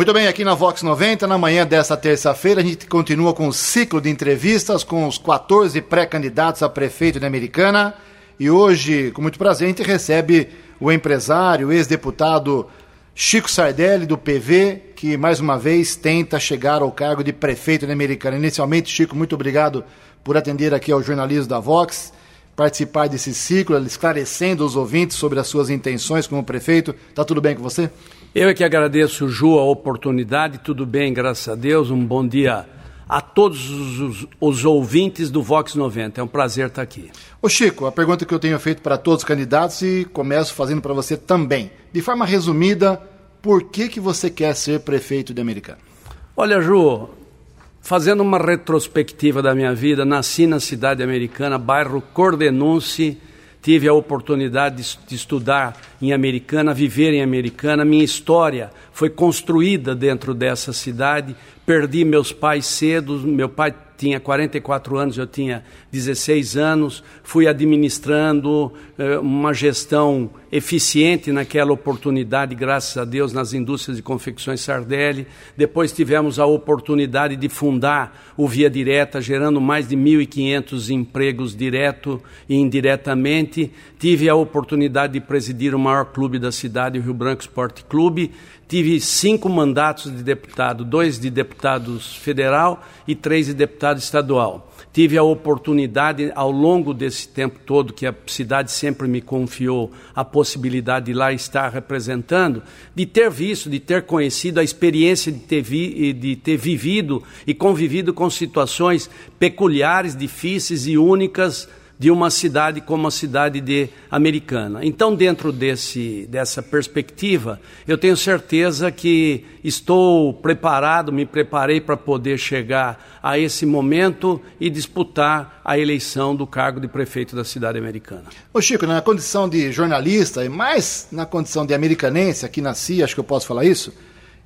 Muito bem, aqui na Vox 90, na manhã desta terça-feira, a gente continua com o ciclo de entrevistas com os 14 pré-candidatos a prefeito da Americana. E hoje, com muito prazer, a gente recebe o empresário, ex-deputado Chico Sardelli, do PV, que mais uma vez tenta chegar ao cargo de prefeito da Americana. Inicialmente, Chico, muito obrigado por atender aqui ao jornalismo da Vox, participar desse ciclo, esclarecendo os ouvintes sobre as suas intenções como prefeito. Está tudo bem com você? Eu é que agradeço, Ju, a oportunidade. Tudo bem, graças a Deus. Um bom dia a todos os, os, ouvintes do Vox 90. É um prazer estar aqui. Ô Chico, a pergunta que eu tenho feito para todos os candidatos e começo fazendo para você também. De forma resumida, por que, que você quer ser prefeito de Americana? Olha, Ju, fazendo uma retrospectiva da minha vida, nasci na cidade americana, bairro Cordenunce, tive a oportunidade de, de estudar em Americana, viver em Americana. Minha história foi construída dentro dessa cidade. Perdi meus pais cedo, meu pai tinha 44 anos, eu tinha 16 anos, fui administrando eh, uma gestão eficiente naquela oportunidade, graças a Deus, nas indústrias de confecções Sardelli. Depois tivemos a oportunidade de fundar o Via Direta, gerando mais de 1.500 empregos direto e indiretamente. Tive a oportunidade de presidir o maior clube da cidade, o Rio Branco Esporte Clube. Tive cinco mandatos de deputado, dois de deputados federal e três de deputado estadual. Tive a oportunidade, ao longo desse tempo todo, que a cidade sempre me confiou a possibilidade de lá estar representando, de ter visto, de ter conhecido a experiência de ter, vi, de ter vivido e convivido com situações peculiares, difíceis e únicas de uma cidade como a cidade de Americana. Então, dentro desse, dessa perspectiva, eu tenho certeza que estou preparado, me preparei para poder chegar a esse momento e disputar a eleição do cargo de prefeito da cidade americana. Ô Chico, na condição de jornalista e mais na condição de americanense, aqui nasci, acho que eu posso falar isso,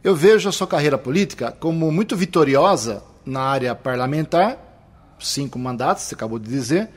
eu vejo a sua carreira política como muito vitoriosa na área parlamentar, cinco mandatos, você acabou de dizer,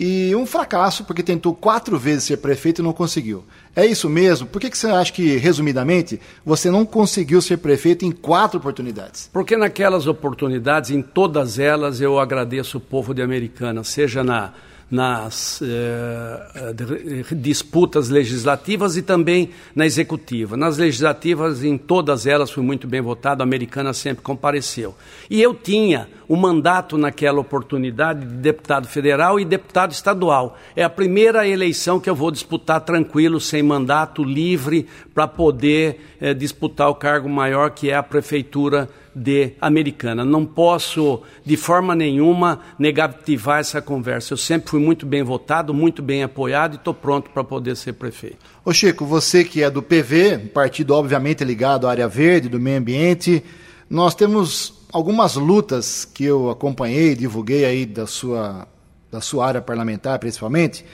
e um fracasso, porque tentou quatro vezes ser prefeito e não conseguiu. É isso mesmo? Por que, que você acha que, resumidamente, você não conseguiu ser prefeito em quatro oportunidades? Porque naquelas oportunidades, em todas elas, eu agradeço o povo de Americana, seja na nas eh, disputas legislativas e também na executiva. Nas legislativas, em todas elas, fui muito bem votado, a americana sempre compareceu. E eu tinha o mandato naquela oportunidade de deputado federal e deputado estadual. É a primeira eleição que eu vou disputar tranquilo, sem mandato, livre, para poder eh, disputar o cargo maior que é a prefeitura de Americana. Não posso, de forma nenhuma, negativar essa conversa. Eu sempre fui muito bem votado, muito bem apoiado e estou pronto para poder ser prefeito. Ô Chico, você que é do PV, partido obviamente ligado à área verde, do meio ambiente, nós temos algumas lutas que eu acompanhei, divulguei aí da sua, da sua área parlamentar, principalmente,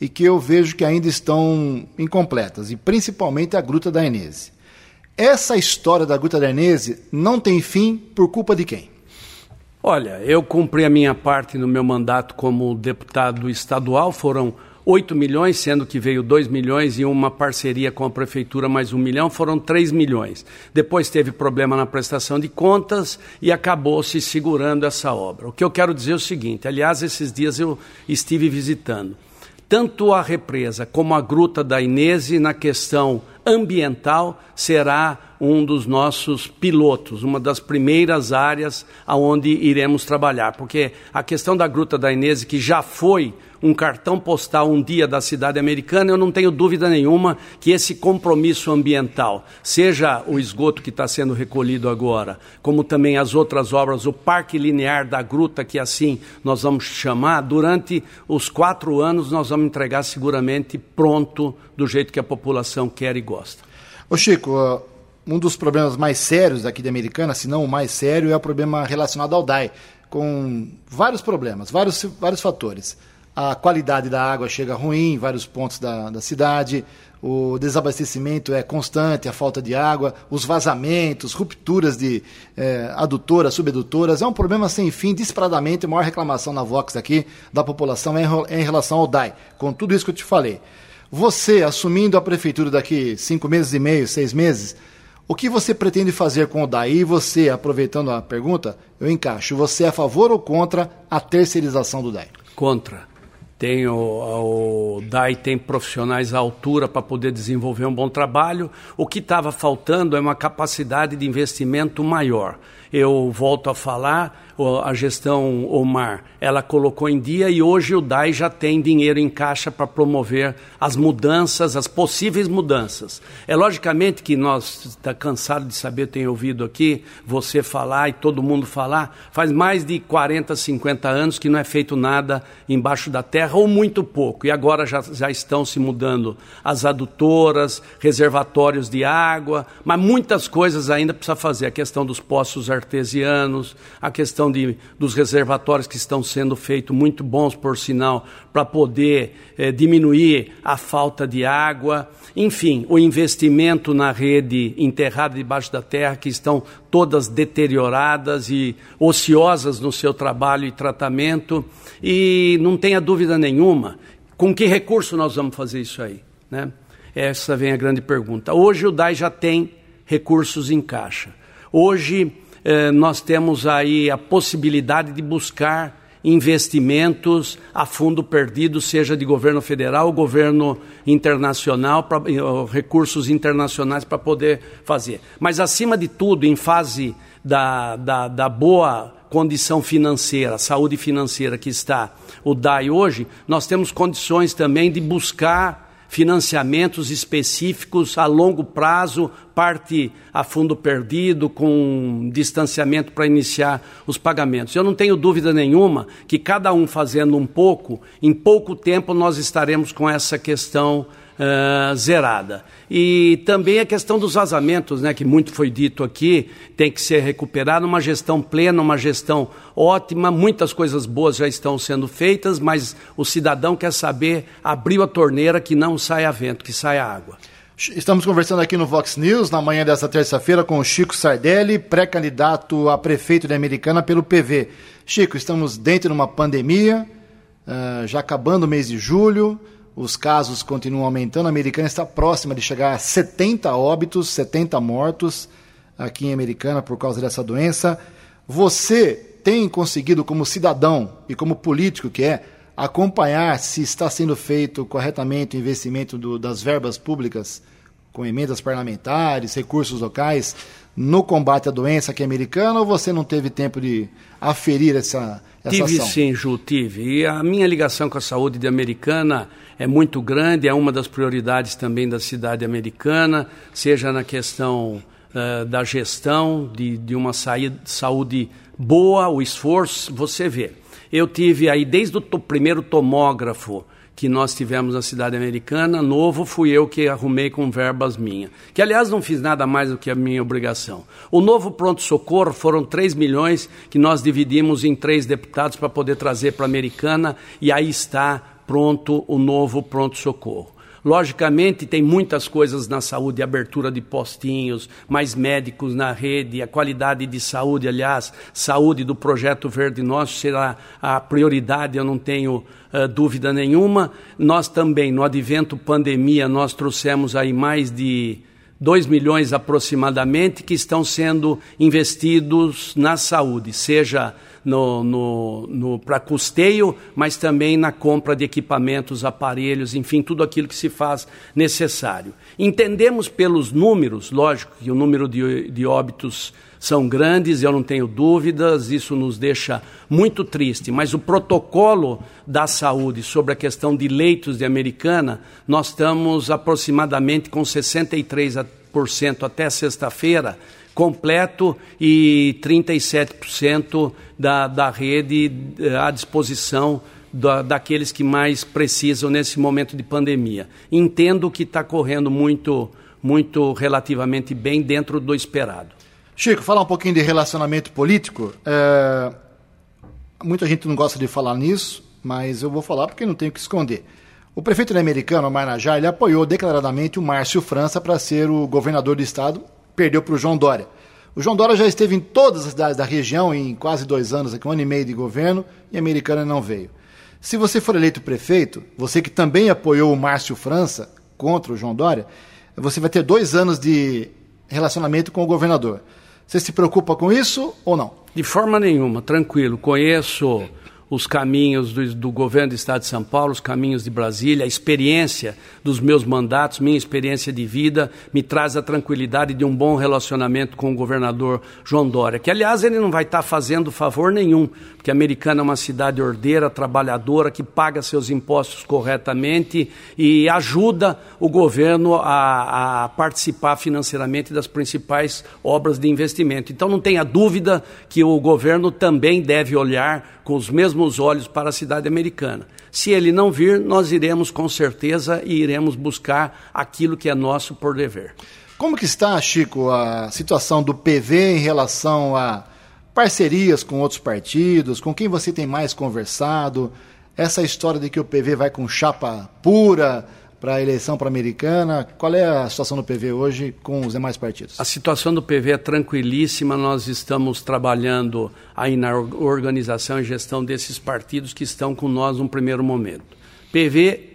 e que eu vejo que ainda estão incompletas, e principalmente a Gruta da Enese. Essa história da Gruta da Enese não tem fim por culpa de quem? Olha, eu cumpri a minha parte no meu mandato como deputado estadual, foram 8 milhões, sendo que veio 2 milhões e uma parceria com a prefeitura mais um milhão, foram 3 milhões. Depois teve problema na prestação de contas e acabou se segurando essa obra. O que eu quero dizer é o seguinte: aliás, esses dias eu estive visitando tanto a represa como a gruta da Inese na questão ambiental será um dos nossos pilotos, uma das primeiras áreas aonde iremos trabalhar, porque a questão da Gruta da Inês, que já foi um cartão postal um dia da cidade americana, eu não tenho dúvida nenhuma que esse compromisso ambiental, seja o esgoto que está sendo recolhido agora, como também as outras obras, o parque linear da gruta, que assim nós vamos chamar, durante os quatro anos nós vamos entregar seguramente pronto, do jeito que a população quer e gosta. Ô Chico, um dos problemas mais sérios aqui de Americana, se não o mais sério, é o problema relacionado ao DAI, com vários problemas, vários, vários fatores. A qualidade da água chega ruim em vários pontos da, da cidade, o desabastecimento é constante, a falta de água, os vazamentos, rupturas de é, adutoras, subedutoras. É um problema sem fim, disparadamente. A maior reclamação na Vox aqui da população é em, é em relação ao DAI, com tudo isso que eu te falei. Você, assumindo a prefeitura daqui cinco meses e meio, seis meses, O que você pretende fazer com o DAI? Você, aproveitando a pergunta, eu encaixo. Você é a favor ou contra a terceirização do DAI? Contra. Tem o, o DAI tem profissionais à altura para poder desenvolver um bom trabalho. O que estava faltando é uma capacidade de investimento maior. Eu volto a falar, a gestão Omar, ela colocou em dia e hoje o DAI já tem dinheiro em caixa para promover as mudanças, as possíveis mudanças. É logicamente que nós está cansado de saber, tenho ouvido aqui você falar e todo mundo falar, faz mais de 40, 50 anos que não é feito nada embaixo da terra ou muito pouco. E agora já, já estão se mudando as adutoras, reservatórios de água, mas muitas coisas ainda precisa fazer. A questão dos poços artesianos, a questão questão de, dos reservatórios que estão sendo feitos, muito bons, por sinal, para poder eh, diminuir a falta de água. Enfim, o investimento na rede enterrada debaixo da terra, que estão todas deterioradas e ociosas no seu trabalho e tratamento. E não tenha dúvida nenhuma, com que recurso nós vamos fazer isso aí? Né? Essa vem a grande pergunta. Hoje o DAI já tem recursos em caixa. Hoje eh, nós temos aí a possibilidade de buscar investimentos a fundo perdido, seja de governo federal governo internacional, pra, recursos internacionais para poder fazer. Mas, acima de tudo, em fase da, da, da boa condição financeira, saúde financeira que está o DAI hoje, nós temos condições também de buscar financiamentos específicos a longo prazo, parte a fundo perdido, com distanciamento para iniciar os pagamentos. Eu não tenho dúvida nenhuma que cada um fazendo um pouco, em pouco tempo nós estaremos com essa questão uh, zerada. E também a questão dos vazamentos, né, que muito foi dito aqui, tem que ser recuperado, uma gestão plena, uma gestão ótima, muitas coisas boas já estão sendo feitas, mas o cidadão quer saber, abriu a torneira, que não saia vento, que saia água. Estamos conversando aqui no Vox News, na manhã desta terça-feira, com o Chico Sardelli, pré-candidato a prefeito de Americana pelo PV. Chico, estamos dentro de uma pandemia, uh, já acabando o mês de julho, os casos continuam aumentando. A Americana está próxima de chegar a 70 óbitos, 70 mortos aqui em Americana por causa dessa doença. Você tem conseguido, como cidadão e como político que é, acompanhar se está sendo feito corretamente o investimento do, das verbas públicas, com emendas parlamentares, recursos locais, no combate à doença aqui americana, ou você não teve tempo de aferir essa tive ação? sim, Ju, tive. E a minha ligação com a saúde de americana é muito grande, é uma das prioridades também da cidade americana, seja na questão uh, da gestão de, de uma saúde boa, o esforço, você vê. Eu tive aí, desde o primeiro tomógrafo, que nós tivemos na cidade americana, novo, fui eu que arrumei com verbas minhas. Que, aliás, não fiz nada mais do que a minha obrigação. O novo pronto-socorro foram 3 milhões que nós dividimos em três deputados para poder trazer para a americana, e aí está pronto o novo pronto-socorro. Logicamente, tem muitas coisas na saúde, abertura de postinhos, mais médicos na rede, a qualidade de saúde, aliás, saúde do Projeto Verde Nosso será a prioridade, eu não tenho uh, dúvida nenhuma. Nós também, no advento pandemia, nós trouxemos aí mais de 2 milhões aproximadamente que estão sendo investidos na saúde, seja no, no, no para custeio, mas também na compra de equipamentos, aparelhos, enfim, tudo aquilo que se faz necessário. Entendemos pelos números, lógico que o número de, de óbitos são grandes, eu não tenho dúvidas, isso nos deixa muito triste, mas o protocolo da saúde sobre a questão de leitos de americana, nós estamos aproximadamente com 63% até sexta-feira completo e 37% da, da rede eh, à disposição da, daqueles que mais precisam nesse momento de pandemia. Entendo que está correndo muito, muito relativamente bem dentro do esperado. Chico, falar um pouquinho de relacionamento político. É... Muita gente não gosta de falar nisso, mas eu vou falar porque não tenho que esconder. O prefeito americano, Marnajá, ele apoiou declaradamente o Márcio França para ser o governador do estado perdeu para o João Dória. O João Dória já esteve em todas as cidades da região em quase dois anos, aqui, um ano e meio de governo, e a americana não veio. Se você for eleito prefeito, você que também apoiou o Márcio França contra o João Dória, você vai ter dois anos de relacionamento com o governador. Você se preocupa com isso ou não? De forma nenhuma, tranquilo. Conheço os caminhos do, do, governo do Estado de São Paulo, os caminhos de Brasília, a experiência dos meus mandatos, minha experiência de vida, me traz a tranquilidade de um bom relacionamento com o governador João Dória, que aliás ele não vai estar fazendo favor nenhum, porque a Americana é uma cidade ordeira, trabalhadora, que paga seus impostos corretamente e ajuda o governo a, a participar financeiramente das principais obras de investimento. Então não tenha dúvida que o governo também deve olhar com os mesmos olhos para a cidade americana. Se ele não vir, nós iremos com certeza e iremos buscar aquilo que é nosso por dever. Como que está, Chico, a situação do PV em relação a parcerias com outros partidos? Com quem você tem mais conversado? Essa história de que o PV vai com chapa pura, para a eleição para a americana. Qual é a situação do PV hoje com os demais partidos? A situação do PV é tranquilíssima. Nós estamos trabalhando aí na organização e gestão desses partidos que estão com nós no primeiro momento. PV,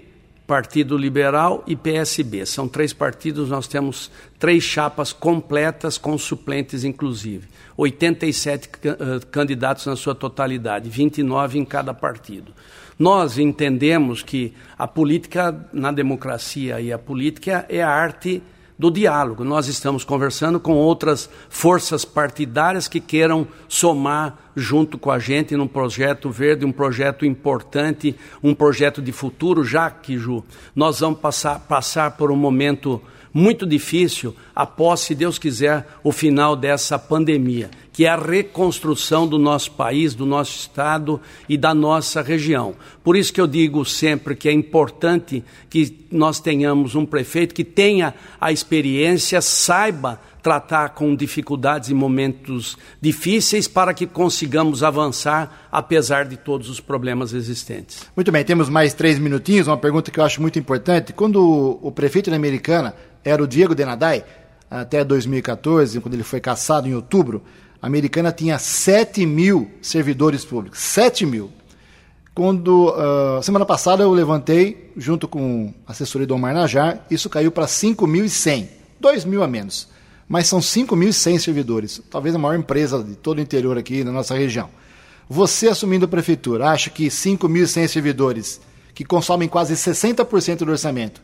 Partido Liberal e PSB. São três partidos, nós temos três chapas completas com suplentes, inclusive. 87 uh, candidatos na sua totalidade, 29 em cada partido. Nós entendemos que a política na democracia e a política é a arte do diálogo. Nós estamos conversando com outras forças partidárias que queiram somar junto com a gente num projeto verde, um projeto importante, um projeto de futuro, já que, Ju, nós vamos passar, passar por um momento muito difícil após, se Deus quiser, o final dessa pandemia, que é a reconstrução do nosso país, do nosso estado e da nossa região. Por isso que eu digo sempre que é importante que nós tenhamos um prefeito que tenha a experiência, saiba tratar com dificuldades e momentos difíceis para que consigamos avançar apesar de todos os problemas existentes. Muito bem, temos mais três minutinhos. Uma pergunta que eu acho muito importante. Quando o prefeito da Americana era o Diego Denadai, até 2014, quando ele foi caçado em outubro, a Americana tinha 7 mil servidores públicos. 7 mil. Quando, uh, semana passada, eu levantei, junto com a assessoria do Omar Najar, isso caiu para 5.100. 2 mil a menos mas são 5.100 servidores, talvez a maior empresa de todo o interior aqui na nossa região. Você assumindo a prefeitura, acha que 5.100 servidores, que consomem quase 60% do orçamento,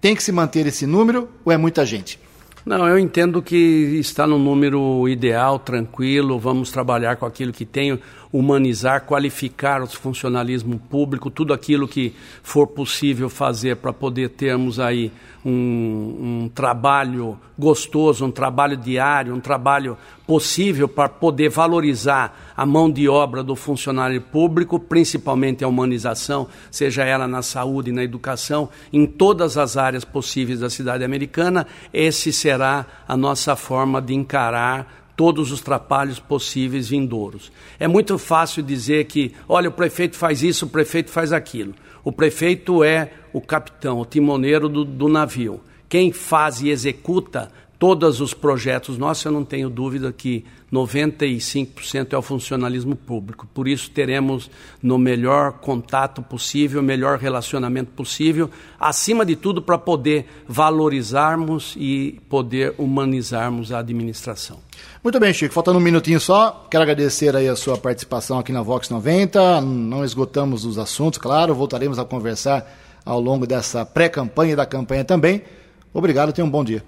tem que se manter esse número ou é muita gente? Não, eu entendo que está no número ideal, tranquilo, vamos trabalhar com aquilo que tem, humanizar, qualificar o funcionalismo público, tudo aquilo que for possível fazer para poder termos aí um, um trabalho gostoso, um trabalho diário, um trabalho possível para poder valorizar a mão de obra do funcionário público, principalmente a humanização, seja ela na saúde, na educação, em todas as áreas possíveis da cidade americana, esse será a nossa forma de encarar todos os trapalhos possíveis vindouros. É muito fácil dizer que, olha, o prefeito faz isso, o prefeito faz aquilo. O prefeito é o capitão, o timoneiro do, do navio. Quem faz e executa todos os projetos nossos, eu não tenho dúvida que 95% é o funcionalismo público. Por isso, teremos no melhor contato possível, melhor relacionamento possível, acima de tudo, para poder valorizarmos e poder humanizarmos a administração. Muito bem, Chico. Faltando um minutinho só, quero agradecer aí a sua participação aqui na Vox 90. Não esgotamos os assuntos, claro, voltaremos a conversar ao longo dessa pré-campanha e da campanha também. Obrigado, tenha um bom dia.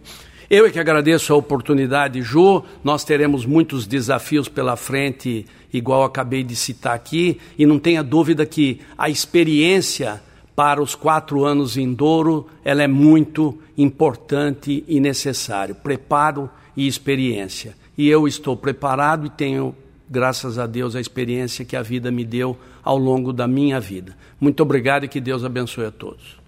Eu é que agradeço a oportunidade, Ju. Nós teremos muitos desafios pela frente, igual acabei de citar aqui, e não tenha dúvida que a experiência para os quatro anos em Douro ela é muito importante e necessário. Preparo e experiência. E eu estou preparado e tenho, graças a Deus, a experiência que a vida me deu ao longo da minha vida. Muito obrigado e que Deus abençoe a todos.